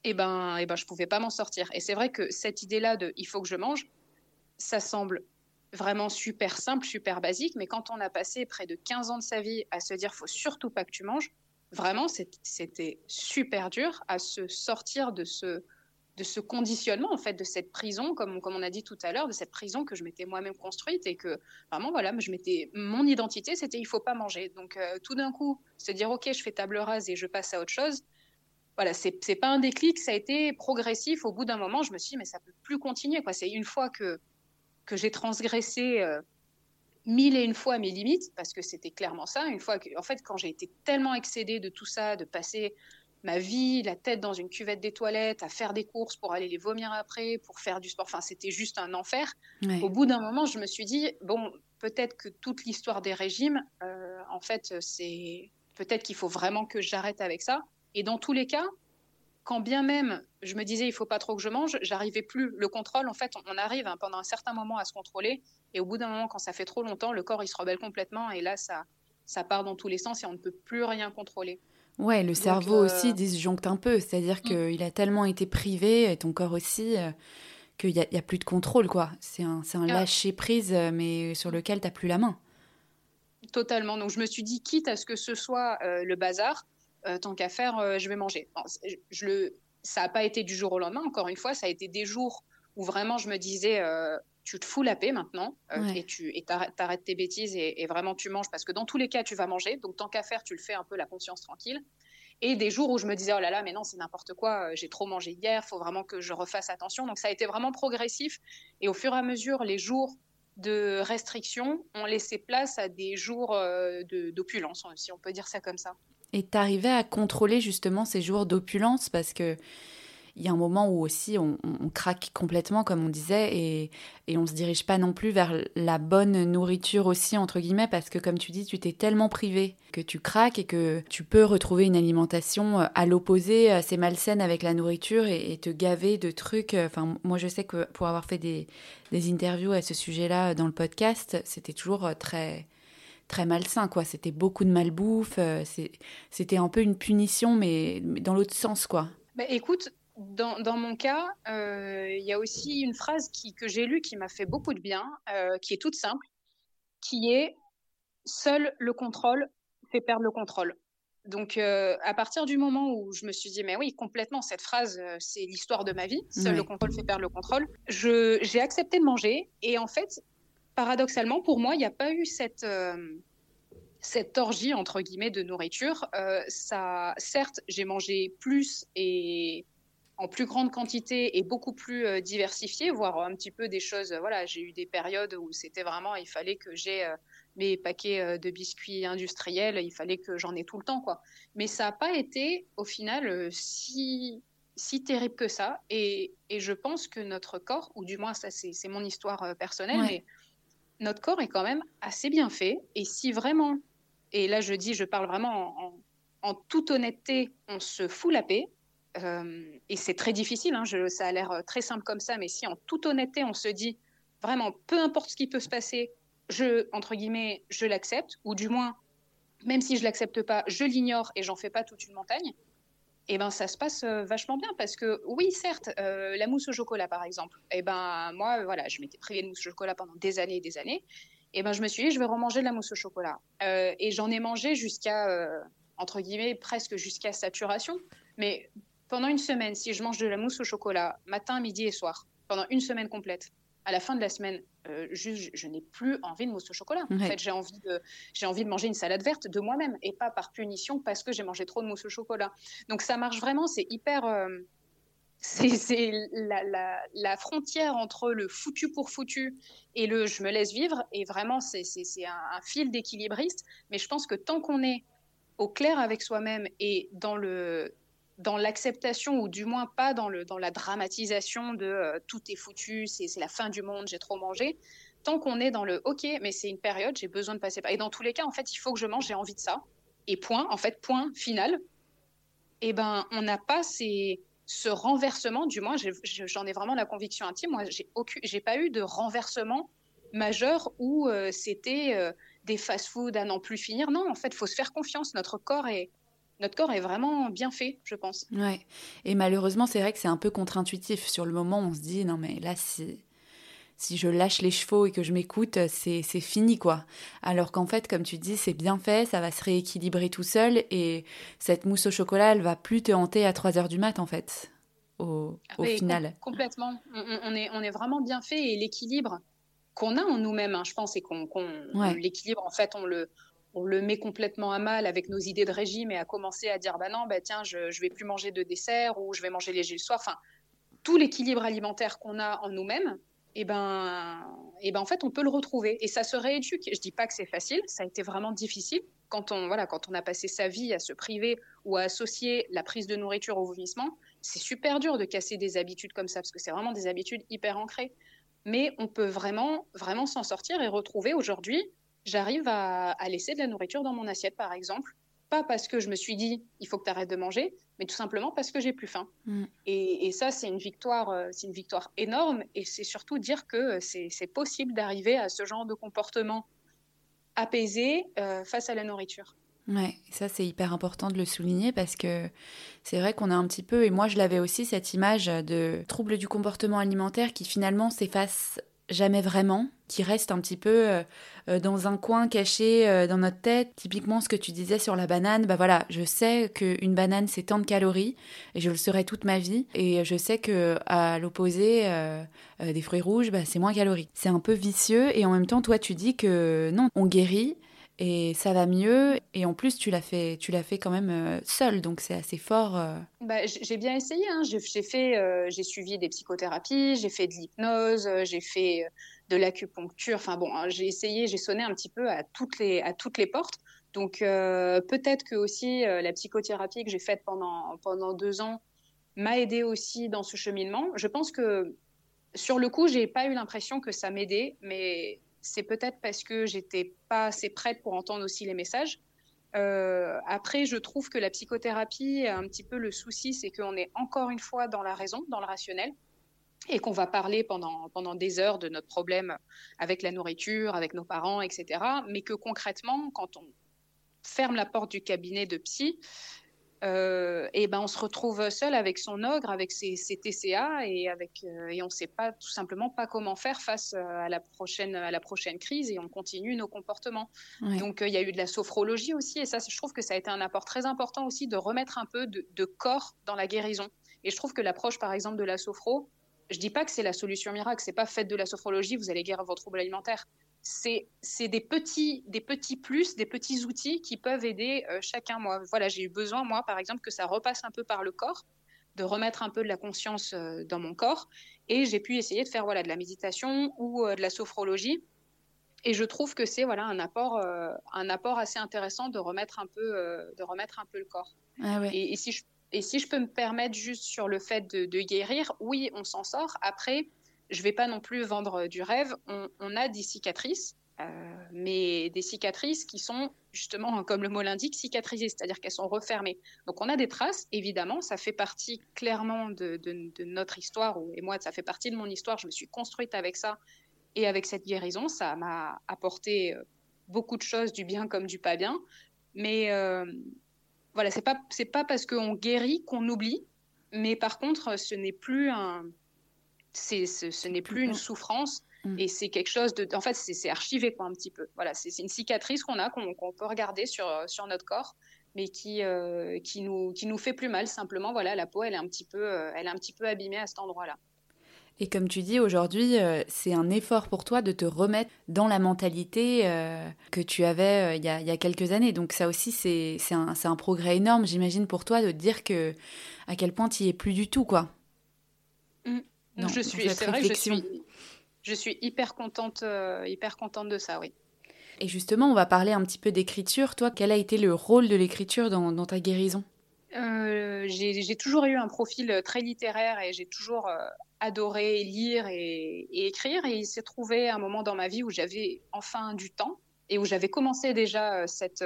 eh ben, eh ben je pouvais pas m'en sortir. Et c'est vrai que cette idée-là de il faut que je mange, ça semble vraiment super simple, super basique, mais quand on a passé près de 15 ans de sa vie à se dire faut surtout pas que tu manges, vraiment, c'était super dur à se sortir de ce, de ce conditionnement, en fait, de cette prison, comme, comme on a dit tout à l'heure, de cette prison que je m'étais moi-même construite et que vraiment, voilà, je m'étais, mon identité, c'était il faut pas manger. Donc, euh, tout d'un coup, se dire, OK, je fais table rase et je passe à autre chose, voilà, c'est, c'est pas un déclic, ça a été progressif. Au bout d'un moment, je me suis dit, mais ça peut plus continuer, quoi. C'est une fois que, que j'ai transgressé. Euh, mille et une fois mes limites, parce que c'était clairement ça. Une fois que, en fait, quand j'ai été tellement excédée de tout ça, de passer ma vie, la tête dans une cuvette des toilettes, à faire des courses pour aller les vomir après, pour faire du sport, enfin, c'était juste un enfer. Au bout d'un moment, je me suis dit, bon, peut-être que toute l'histoire des régimes, euh, en fait, c'est peut-être qu'il faut vraiment que j'arrête avec ça. Et dans tous les cas, quand bien même je me disais il faut pas trop que je mange, j'arrivais plus. Le contrôle, en fait, on arrive hein, pendant un certain moment à se contrôler, et au bout d'un moment, quand ça fait trop longtemps, le corps il se rebelle complètement, et là ça, ça part dans tous les sens et on ne peut plus rien contrôler. Ouais, le cerveau euh, aussi disjoncte un peu, c'est-à-dire mm. qu'il a tellement été privé, et ton corps aussi, euh, qu'il n'y a, a, plus de contrôle, quoi. C'est un, un lâcher prise, euh, mais sur lequel tu n'as plus la main. Totalement. Donc je me suis dit, quitte à ce que ce soit le bazar, tant qu'à faire, je vais manger. je, le, ça n'a pas été du jour au lendemain, encore une fois, ça a été des jours où vraiment je me disais, tu te fous la paix maintenant et tu et arrêtes tes bêtises et, vraiment tu manges parce que dans tous les cas, tu vas manger. Donc tant qu'à faire, tu le fais un peu la conscience tranquille. Et des jours où je me disais, oh là là, mais non, c'est n'importe quoi, j'ai trop mangé hier, faut vraiment que je refasse attention. Donc ça a été vraiment progressif. Et au fur et à mesure, les jours de restriction ont laissé place à des jours d'opulence, si on peut dire ça comme ça. Et t'arrivais à contrôler justement ces jours d'opulence parce que il y a un moment où aussi on, craque complètement, comme on disait, et, et on se dirige pas non plus vers la bonne nourriture aussi, entre guillemets, parce que comme tu dis, tu t'es tellement privé que tu craques et que tu peux retrouver une alimentation euh, à l'opposé, assez malsaine avec la nourriture et, te gaver de trucs. Euh, enfin, moi je sais que pour avoir fait des, des interviews à ce sujet-là dans le podcast, c'était toujours euh, très très malsain, quoi. C'était beaucoup de malbouffe, euh, c'était un peu une punition, mais, dans l'autre sens, quoi. Bah, écoute, dans, dans, mon cas, euh, il y a aussi une phrase qui, que j'ai lue qui m'a fait beaucoup de bien, euh, qui est toute simple, qui est Seul le contrôle fait perdre le contrôle. Donc, euh, à partir du moment où je me suis dit, mais oui, complètement, cette phrase, c'est l'histoire de ma vie. Seul le contrôle fait perdre le contrôle. J'ai accepté de manger. Et en fait, paradoxalement, pour moi, il n'y a pas eu cette, cette orgie, entre guillemets, de nourriture. ça, certes, j'ai mangé plus et en plus grande quantité et beaucoup plus diversifié, voire un petit peu des choses. Voilà, j'ai eu des périodes où c'était vraiment, il fallait que j'ai mes paquets euh, de biscuits industriels, il fallait que j'en ai tout le temps, quoi. Mais ça n'a pas été, au final, euh, si, si terrible que ça. Et, et, je pense que notre corps, ou du moins ça c'est mon histoire euh, personnelle, mais notre corps est quand même assez bien fait. Et si vraiment, et là je dis, je parle vraiment en, en, toute honnêteté, on se fout la paix. Et c'est très difficile, hein, ça a l'air très simple comme ça, mais si en toute honnêteté on se dit vraiment, peu importe ce qui peut se passer, je, entre guillemets, je l'accepte, ou du moins, même si je l'accepte pas, je l'ignore et j'en fais pas toute une montagne, et eh ben ça se passe euh, vachement bien parce que oui, certes, euh, la mousse au chocolat par exemple, et eh ben moi, voilà, je m'étais privée de mousse au chocolat pendant des années et des années, et eh ben je me suis dit, je vais remanger de la mousse au chocolat. Euh, et j'en ai mangé jusqu'à, entre guillemets, presque jusqu'à saturation. Mais pendant une semaine, si je mange de la mousse au chocolat, matin, midi et soir, pendant une semaine complète, à la fin de la semaine, euh, juste, je n'ai plus envie de mousse au chocolat. En fait, j'ai envie, de, j'ai envie de manger une salade verte de moi-même et pas par punition parce que j'ai mangé trop de mousse au chocolat. Donc ça marche vraiment, c'est hyper. Euh, c'est, la, la, la, frontière entre le foutu pour foutu et le je me laisse vivre. Et vraiment, c'est, c'est un, un, fil d'équilibriste. Mais je pense que tant qu'on est au clair avec soi-même et dans le dans l'acceptation ou du moins pas dans, le, dans la dramatisation de euh, tout est foutu, c'est la fin du monde, j'ai trop mangé. Tant qu'on est dans le OK, mais c'est une période, j'ai besoin de passer par. Et dans tous les cas, en fait, il faut que je mange, j'ai envie de ça. Et point, en fait, point final. Eh ben, on n'a pas ces, ce renversement, du moins, j'en ai, vraiment la conviction intime. Moi, j'ai j'ai pas eu de renversement majeur où euh, c'était euh, des fast-food à n'en plus finir. Non, en fait, faut se faire confiance. Notre corps est, notre corps est vraiment bien fait, je pense. Ouais. Et malheureusement, c'est vrai que c'est un peu contre-intuitif. Sur le moment, on se dit non mais là si si je lâche les chevaux et que je m'écoute, c'est fini quoi. Alors qu'en fait, comme tu dis, c'est bien fait, ça va se rééquilibrer tout seul et cette mousse au chocolat, elle va plus te hanter à 3 heures du mat en fait. Au, ah au final. complètement. On, est, on est vraiment bien fait et l'équilibre qu'on a en nous-mêmes, hein, je pense, et qu'on l'équilibre, en fait, on le, on le met complètement à mal avec nos idées de régime et à commencer à dire bah non, bah tiens, je ne vais plus manger de dessert ou je vais manger léger le soir. Enfin, tout l'équilibre alimentaire qu'on a en nous-mêmes, eh ben, eh ben en fait, on peut le retrouver et ça se rééduque. Je dis pas que c'est facile, ça a été vraiment difficile quand on voilà, quand on a passé sa vie à se priver ou à associer la prise de nourriture au vomissement, c'est super dur de casser des habitudes comme ça parce que c'est vraiment des habitudes hyper ancrées. Mais on peut vraiment vraiment s'en sortir et retrouver aujourd'hui j'arrive à, laisser de la nourriture dans mon assiette, par exemple. Pas parce que je me suis dit, il faut que tu arrêtes de manger, mais tout simplement parce que j'ai plus faim. Mm. Et, ça, c'est une victoire, euh, c'est une victoire énorme. Et c'est surtout dire que c'est possible d'arriver à ce genre de comportement apaisé euh, face à la nourriture. Ouais, ça c'est hyper important de le souligner parce que c'est vrai qu'on a un petit peu, et moi je l'avais aussi, cette image de trouble du comportement alimentaire qui finalement s'efface jamais vraiment, qui reste un petit peu euh, euh, dans un coin caché euh, dans notre tête. Typiquement, ce que tu disais sur la banane, bah voilà, je sais qu'une banane c'est tant de calories et je le serai toute ma vie. Et je sais que à l'opposé des fruits rouges, bah, c'est moins calorique. C'est un peu vicieux et en même temps, toi, tu dis que non, on guérit et ça va mieux. Et en plus, tu l'as fait, tu l'as fait quand même euh, seul, donc c'est assez fort. Euh. Bah, j'ai bien essayé. Hein. J'ai fait, euh, j'ai suivi des psychothérapies, j'ai fait de l'hypnose, j'ai fait de l'acupuncture. Enfin bon, hein, j'ai essayé, j'ai sonné un petit peu à toutes les, à toutes les portes. Donc peut-être que aussi la psychothérapie que j'ai faite pendant pendant deux ans m'a aidé aussi dans ce cheminement. Je pense que sur le coup, j'ai pas eu l'impression que ça m'aidait, mais c'est peut-être parce que j'étais pas assez prête pour entendre aussi les messages. Euh, après, je trouve que la psychothérapie, un petit peu le souci, c'est qu'on est encore une fois dans la raison, dans le rationnel, et qu'on va parler pendant, pendant des heures de notre problème avec la nourriture, avec nos parents, etc. Mais que concrètement, quand on ferme la porte du cabinet de psy, euh, et ben on se retrouve seul avec son ogre, avec ses, TCA et avec euh, et on ne sait pas tout simplement pas comment faire face euh, à la prochaine à la prochaine crise et on continue nos comportements. Donc il y a eu de la sophrologie aussi et ça je trouve que ça a été un apport très important aussi de remettre un peu de, de corps dans la guérison. Et je trouve que l'approche par exemple de la sophro, je dis pas que c'est la solution miracle, c'est pas faites de la sophrologie, vous allez guérir vos troubles alimentaires c'est des petits, des petits plus, des petits outils qui peuvent aider euh, chacun. Moi, voilà, j'ai eu besoin, moi, par exemple, que ça repasse un peu par le corps, de remettre un peu de la conscience euh, dans mon corps. Et j'ai pu essayer de faire voilà, de la méditation ou euh, de la sophrologie. Et je trouve que c'est voilà, un, apport, un apport assez intéressant de remettre un peu, de remettre un peu le corps. Ah et, si je, et si je peux me permettre juste sur le fait de, guérir, oui, on s'en sort. Après, je vais pas non plus vendre du rêve. On, a des cicatrices, euh, mais des cicatrices qui sont justement, comme le mot l'indique, cicatrisées, c'est-à-dire qu'elles sont refermées. Donc on a des traces, évidemment, ça fait partie clairement de, notre histoire, et moi, ça fait partie de mon histoire. Je me suis construite avec ça et avec cette guérison. Ça m'a apporté euh, beaucoup de choses, du bien comme du pas bien. Mais euh, voilà, c'est pas c'est pas parce qu'on guérit qu'on oublie, mais par contre, ce n'est plus un c'est, ce, n'est plus une souffrance mm. et c'est quelque chose de. En fait, c'est, archivé quoi, un petit peu. Voilà, c'est, une cicatrice qu'on a, qu'on, peut regarder sur, sur notre corps, mais qui, euh, qui, nous, qui nous fait plus mal. Simplement, voilà, la peau, elle est un petit peu, euh, elle est un petit peu abîmée à cet endroit-là. Et comme tu dis aujourd'hui, euh, c'est un effort pour toi de te remettre dans la mentalité que tu avais il y, a, y, a, quelques années. Donc ça aussi, c'est, un, progrès énorme, j'imagine, pour toi de te dire que à quel point tu n'y es plus du tout, quoi. Mm je suis, c'est vrai, je suis, je suis hyper contente, euh, hyper contente de ça, oui. Et justement, on va parler un petit peu d'écriture. Toi, quel a été le rôle de l'écriture dans, ta guérison? Euh, J'ai toujours eu un profil très littéraire et j'ai toujours euh, adoré lire et, écrire. Et il s'est trouvé un moment dans ma vie où j'avais enfin du temps et où j'avais commencé déjà cette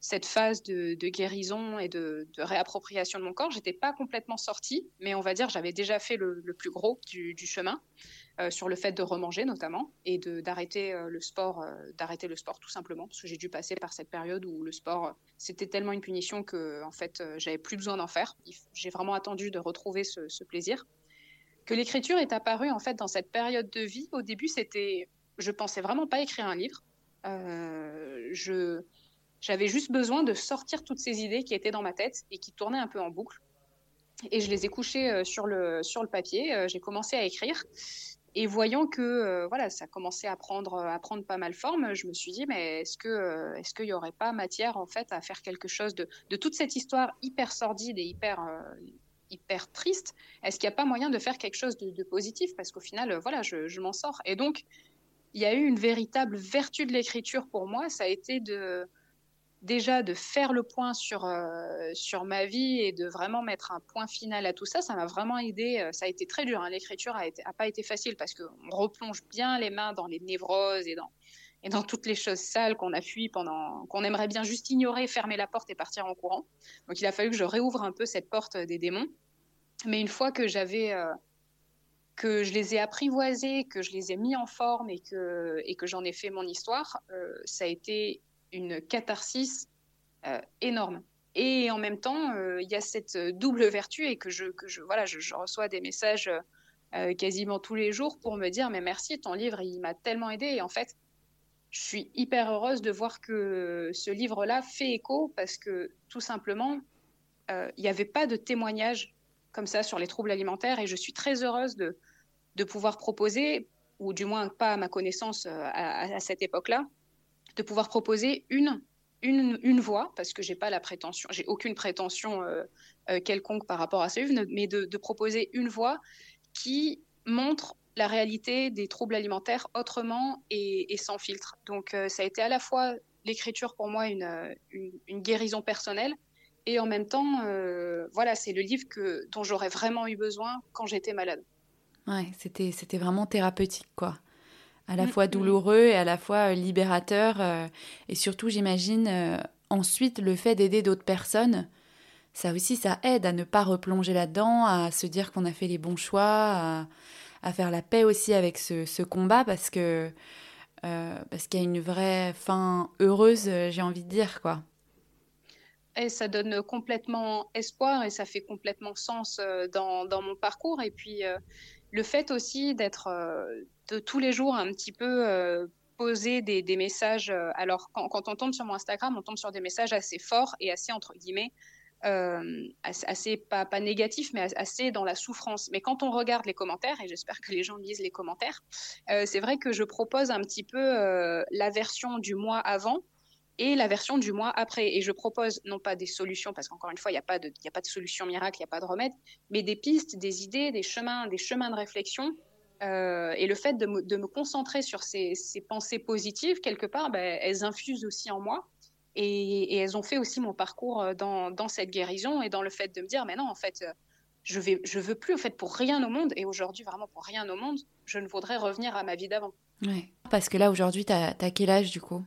cette phase de, guérison et de, réappropriation de mon corps. J'étais pas complètement sortie, mais on va dire j'avais déjà fait le, plus gros du, chemin euh, sur le fait de remanger notamment et d'arrêter euh, le sport, euh, d'arrêter le sport tout simplement parce que j'ai dû passer par cette période où le sport c'était tellement une punition que en fait j'avais plus besoin d'en faire. J'ai vraiment attendu de retrouver ce, ce plaisir. Que l'écriture est apparue en fait dans cette période de vie. Au début, c'était, je pensais vraiment pas écrire un livre. je j'avais juste besoin de sortir toutes ces idées qui étaient dans ma tête et qui tournaient un peu en boucle. Et je les ai couchées sur le, sur le papier. J'ai commencé à écrire. Et voyant que euh, voilà, ça commençait à prendre, à prendre pas mal forme, je me suis dit, mais est-ce que est-ce qu'il n'y aurait pas matière en fait à faire quelque chose de, de toute cette histoire hyper sordide et hyper hyper triste Est-ce qu'il n'y a pas moyen de faire quelque chose de, positif? Parce qu'au final, voilà, je, je m'en sors. Et donc, il y a eu une véritable vertu de l'écriture pour moi. Ça a été de déjà de faire le point sur, euh, sur ma vie et de vraiment mettre un point final à tout ça, ça m'a vraiment aidé. Euh, ça a été très dur. Hein. L'écriture n'a pas été facile parce qu'on replonge bien les mains dans les névroses et dans, et dans toutes les choses sales qu'on a fui pendant, qu'on aimerait bien juste ignorer, fermer la porte et partir en courant. Donc il a fallu que je réouvre un peu cette porte des démons. Mais une fois que j'avais, euh, que je les ai apprivoisés, que je les ai mis en forme et que, et que j'en ai fait mon histoire, ça a été une catharsis euh, énorme. Et en même temps, euh, il y a cette double vertu et que je, que je, voilà, je, reçois des messages euh, quasiment tous les jours pour me dire mais merci, ton livre, il m'a tellement aidé. Et en fait, je suis hyper heureuse de voir que ce livre-là fait écho parce que tout simplement, il n'y avait pas de témoignage comme ça sur les troubles alimentaires et je suis très heureuse de, de pouvoir proposer, ou du moins pas à ma connaissance à cette époque-là, de pouvoir proposer une, une, une voie, parce que j'ai pas la prétention, j'ai aucune prétention euh, euh, quelconque par rapport à ce livre, mais de, proposer une voie qui montre la réalité des troubles alimentaires autrement et, sans filtre. Donc euh, ça a été à la fois l'écriture pour moi une, une, guérison personnelle, et en même temps, voilà, c'est le livre que, dont j'aurais vraiment eu besoin quand j'étais malade. Ouais, c'était, c'était vraiment thérapeutique, quoi à la mm, fois mm. douloureux et à la fois euh, libérateur. Euh, et surtout, j'imagine, euh, ensuite, le fait d'aider d'autres personnes, ça aussi, ça aide à ne pas replonger là-dedans, à se dire qu'on a fait les bons choix, à, faire la paix aussi avec ce, combat, parce que parce qu'il y a une vraie fin heureuse, j'ai envie de dire, quoi. et ça donne complètement espoir et ça fait complètement sens dans, dans mon parcours. Et puis, le fait aussi d'être de tous les jours un petit peu poser des, messages. alors, quand, on tombe sur mon Instagram, on tombe sur des messages assez forts et assez, entre guillemets, euh, assez, pas, pas, négatif, mais assez dans la souffrance. Mais quand on regarde les commentaires, et j'espère que les gens lisent les commentaires, euh, c'est vrai que je propose un petit peu euh, la version du mois avant et la version du mois après. Et je propose non pas des solutions, parce qu'encore une fois, il n'y a, pas de, a pas de solution miracle, il n'y a pas de remède, mais des pistes, des idées, des chemins, des chemins de réflexion. Et le fait de me, de me concentrer sur ces, ces, pensées positives, quelque part, ben, elles infusent aussi en moi. Et, elles ont fait aussi mon parcours euh, dans, dans, cette guérison et dans le fait de me dire, mais non, en fait, euh, je vais, je veux plus, en fait, pour rien au monde, et aujourd'hui, vraiment pour rien au monde, je ne voudrais revenir à ma vie d'avant. Ouais. Parce que là, aujourd'hui, tu as, quel âge, du coup?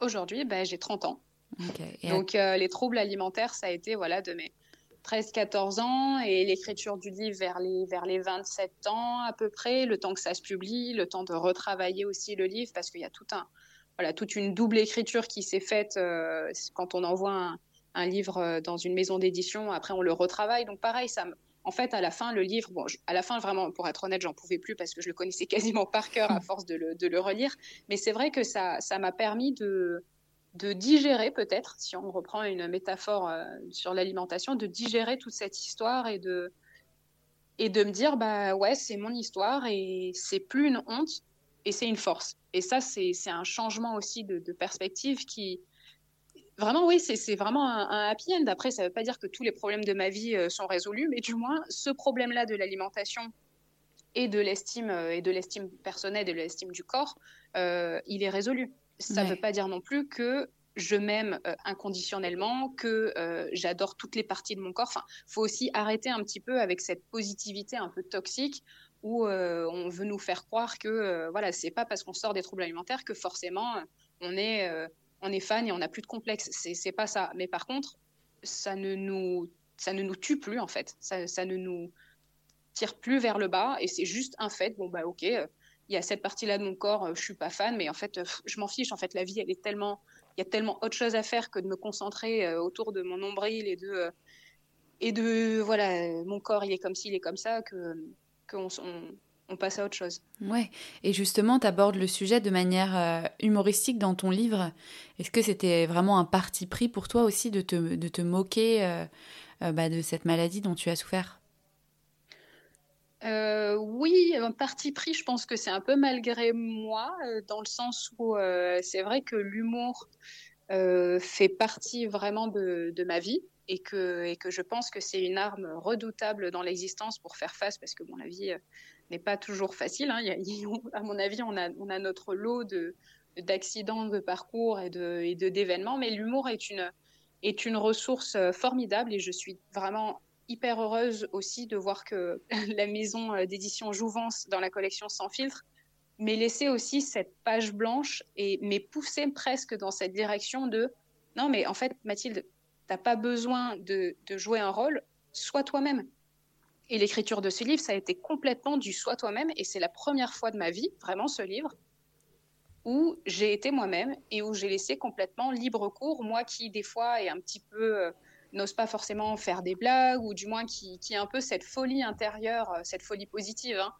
Aujourd'hui, ben, j'ai 30 ans. Donc, euh, les troubles alimentaires, ça a été, voilà, de mes 13-14 ans, et l'écriture du livre vers les, vers les 27 ans, à peu près, le temps que ça se publie, le temps de retravailler aussi le livre, parce qu'il y a tout un voilà, toute une double écriture qui s'est faite euh, quand on envoie un, livre euh, dans une maison d'édition. Après, on le retravaille. Donc, pareil, ça en fait, à la fin, le livre, bon, à la fin, vraiment, pour être honnête, j'en pouvais plus parce que je le connaissais quasiment par cœur à force de le, relire. Mais c'est vrai que ça m'a permis de, de digérer, peut-être, si on reprend une métaphore euh, sur l'alimentation, de digérer toute cette histoire et de, et de me dire, bah ouais, c'est mon histoire et c'est plus une honte et c'est une force. Et ça, c'est un changement aussi de, perspective qui, Vraiment, oui, c'est vraiment un, happy end. Après, ça ne veut pas dire que tous les problèmes de ma vie euh, sont résolus, mais du moins, ce problème-là de l'alimentation et de l'estime euh, et de l'estime personnelle et de l'estime du corps, il est résolu. Ça ne veut pas dire non plus que je m'aime inconditionnellement, que j'adore toutes les parties de mon corps. Enfin, faut aussi arrêter un petit peu avec cette positivité un peu toxique où euh, on veut nous faire croire que euh, voilà, c'est pas parce qu'on sort des troubles alimentaires que forcément euh, on est, on est fan et on n'a plus de complexe. C'est pas ça. Mais par contre, ça ne nous, ça ne nous tue plus en fait. Ça, ça ne nous tire plus vers le bas et c'est juste un fait. Bon bah ok, il y a cette partie-là de mon corps, je suis pas fan, mais en fait, je m'en fiche. En fait, la vie, elle est tellement, il y a tellement autre chose à faire que de me concentrer autour de mon nombril et de et de voilà, mon corps, il est comme ci, il est comme ça que qu'on on, passe à autre chose. Ouais, et justement, tu abordes le sujet de manière euh, humoristique dans ton livre. Est-ce que c'était vraiment un parti pris pour toi aussi de te, de te moquer euh, euh, bah, de cette maladie dont tu as souffert? Oui, un parti pris, je pense que c'est un peu malgré moi, dans le sens où c'est vrai que l'humour fait partie vraiment de, ma vie et que, je pense que c'est une arme redoutable dans l'existence pour faire face, parce que bon, la vie euh, n'est pas toujours facile. Hein. à mon avis, on a, a notre lot de, d'accidents de parcours et, de, d'événements, mais l'humour est une, ressource euh, formidable et je suis vraiment hyper heureuse aussi de voir que la maison euh, d'édition Jouvence dans la collection Sans filtre m'ait laissé aussi cette page blanche et m'ait poussé presque dans cette direction de non mais en fait Mathilde n'as pas besoin de, jouer un rôle, sois toi-même. Et l'écriture de ce livre, ça a été complètement du sois toi-même. Et c'est la première fois de ma vie, vraiment, ce livre, où j'ai été moi-même et où j'ai laissé complètement libre cours, moi qui, des fois, est un petit peu. Euh, n'ose pas forcément faire des blagues, ou du moins qui, qui a un peu cette folie intérieure, euh, cette folie positive. Hein.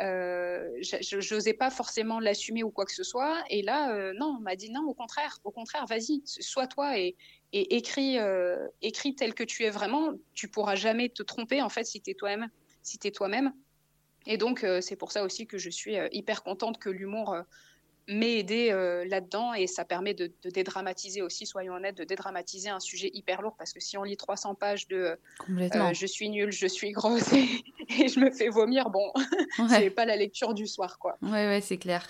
Euh, je pas forcément l'assumer ou quoi que ce soit. Et là, euh, non, on m'a dit non, au contraire, au contraire, vas-y, sois toi et, et écris, écris tel que tu es vraiment. Tu pourras jamais te tromper, en fait, si tu toi-même. Si es toi-même. Et donc, c'est pour ça aussi que je suis hyper contente que l'humour m'ait aidé euh, là-dedans et ça permet de, dédramatiser aussi, soyons honnêtes, de dédramatiser un sujet hyper lourd parce que si on lit 300 pages de euh, je suis nulle, je suis grosse et, je me fais vomir, bon, c'est pas la lecture du soir quoi. Ouais, ouais, c'est clair.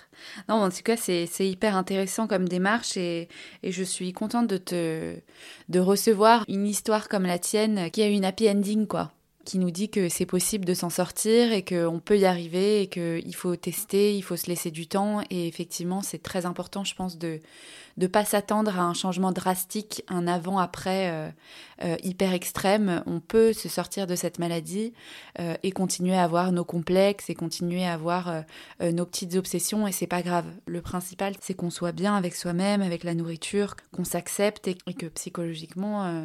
Non, en tout cas, c'est hyper intéressant comme démarche et, et, je suis contente de te de recevoir une histoire comme la tienne qui a une happy ending quoi. Qui nous dit que c'est possible de s'en sortir et qu'on peut y arriver et qu'il faut tester, il faut se laisser du temps. Et effectivement, c'est très important, je pense, de ne pas s'attendre à un changement drastique, un avant-après euh, euh, hyper extrême. On peut se sortir de cette maladie euh, et continuer à avoir nos complexes et continuer à avoir nos petites obsessions et c'est pas grave. Le principal, c'est qu'on soit bien avec soi-même, avec la nourriture, qu'on s'accepte et, que psychologiquement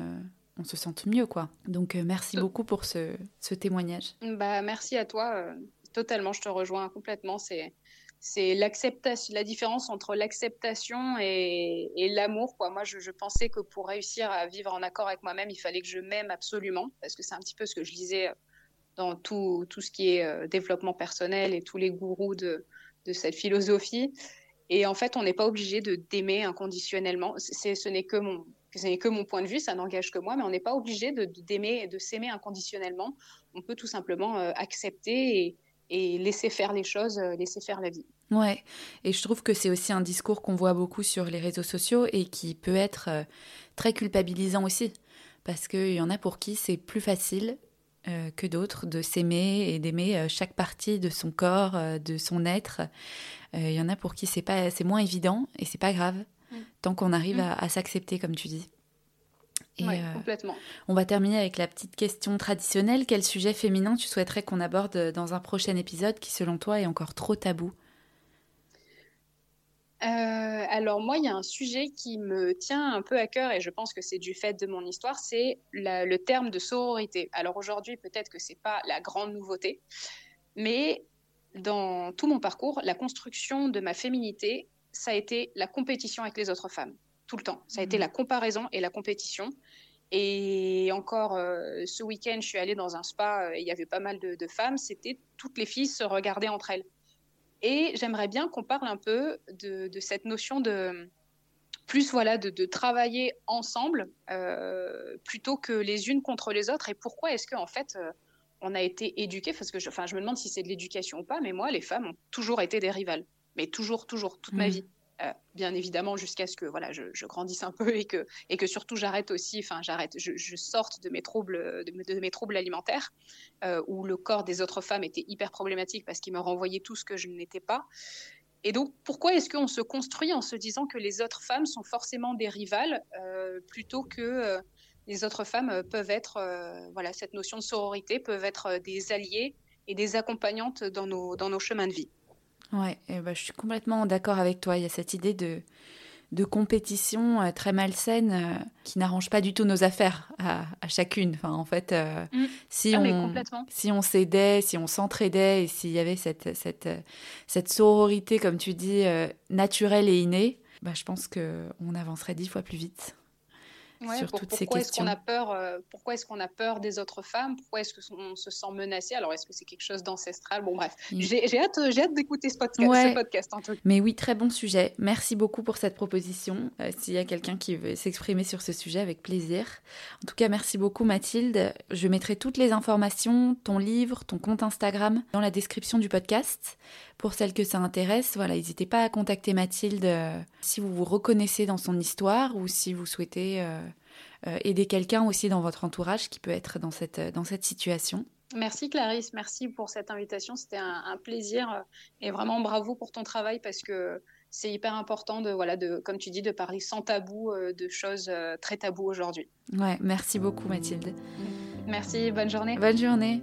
on se sente mieux, quoi. Donc, euh, merci beaucoup pour ce, témoignage. Bah, merci à toi. Euh, totalement, je te rejoins complètement. C'est c'est l'acceptation, la différence entre l'acceptation et, l'amour. Quoi. Moi, je, pensais que pour réussir à vivre en accord avec moi-même, il fallait que je m'aime absolument, parce que c'est un petit peu ce que je lisais euh, dans tout, tout ce qui est développement personnel et tous les gourous de, de cette philosophie. Et en fait, on n'est pas obligé de d'aimer inconditionnellement. C'est, ce n'est que mon, ce n'est que mon point de vue, ça n'engage que moi, mais on n'est pas obligé de, d'aimer, de s'aimer inconditionnellement. On peut tout simplement euh, accepter et, laisser faire les choses, euh, laisser faire la vie. Ouais, et je trouve que c'est aussi un discours qu'on voit beaucoup sur les réseaux sociaux et qui peut être euh, très culpabilisant aussi, parce qu'il y en a pour qui c'est plus facile que d'autres de s'aimer et d'aimer chaque partie de son corps, de son être. Il y en a pour qui c'est pas, c'est moins évident et c'est pas grave. Mm. tant qu'on arrive mm. à, s'accepter, comme tu dis. Oui, euh, complètement. On va terminer avec la petite question traditionnelle. Quel sujet féminin tu souhaiterais qu'on aborde dans un prochain épisode qui, selon toi, est encore trop tabou? Euh, alors moi, il y a un sujet qui me tient un peu à cœur et je pense que c'est du fait de mon histoire, c'est le terme de sororité. Alors aujourd'hui, peut-être que c'est pas la grande nouveauté, mais dans tout mon parcours, la construction de ma féminité ça a été la compétition avec les autres femmes, tout le temps. Ça a été mhm. la comparaison et la compétition. Et encore euh, ce week-end, je suis allée dans un spa euh, et il y avait pas mal de, femmes. C'était toutes les filles se regardaient entre elles. Et j'aimerais bien qu'on parle un peu de, cette notion de plus voilà de, travailler ensemble euh, plutôt que les unes contre les autres. Et pourquoi est-ce qu'en en fait on a été éduqués Parce que je, enfin, je me demande si c'est de l'éducation ou pas, mais moi, les femmes ont toujours été des rivales mais toujours, toujours, toute ma mm. vie. Euh, bien évidemment, jusqu'à ce que voilà, je, grandisse un peu et que, et que surtout j'arrête aussi, enfin j'arrête, je, sorte de mes troubles, de, mes troubles alimentaires, euh, où le corps des autres femmes était hyper problématique parce qu'il me renvoyait tout ce que je n'étais pas. Et donc, pourquoi est-ce qu'on se construit en se disant que les autres femmes sont forcément des rivales euh, plutôt que les autres femmes peuvent être, voilà, cette notion de sororité peuvent être des alliés et des accompagnantes dans nos, dans nos chemins de vie? Ouais, et bah, je suis complètement d'accord avec toi. Il y a cette idée de, de compétition euh, très malsaine euh, qui n'arrange pas du tout nos affaires à, chacune. Enfin, en fait, euh, mm. si, ah, on, si on s'aidait, si on s'entraidait et s'il y avait cette, cette, cette sororité, comme tu dis, naturelle et innée, bah, je pense qu'on avancerait dix fois plus vite sur toutes ces questions. Est-ce a peur, euh, pourquoi est-ce qu'on a peur des autres femmes? Pourquoi est-ce qu'on se sent menacé Alors, est-ce que c'est quelque chose d'ancestral? Bon, bref, j'ai hâte, hâte d'écouter ce podcast, en tout Mais oui, très bon sujet. Merci beaucoup pour cette proposition. Euh, s'il y a quelqu'un qui veut s'exprimer sur ce sujet, avec plaisir. En tout cas, merci beaucoup Mathilde. Je mettrai toutes les informations, ton livre, ton compte Instagram dans la description du podcast. Pour celles que ça intéresse, voilà, n'hésitez pas à contacter Mathilde euh, si vous vous reconnaissez dans son histoire ou si vous souhaitez euh, euh, aider quelqu'un aussi dans votre entourage qui peut être dans cette, dans cette situation. Merci Clarisse, merci pour cette invitation. C'était un, plaisir et vraiment bravo pour ton travail parce que c'est hyper important de, voilà, de, comme tu dis, de parler sans tabou de choses très taboues aujourd'hui. Ouais, merci beaucoup Mathilde. Merci, bonne journée. Bonne journée.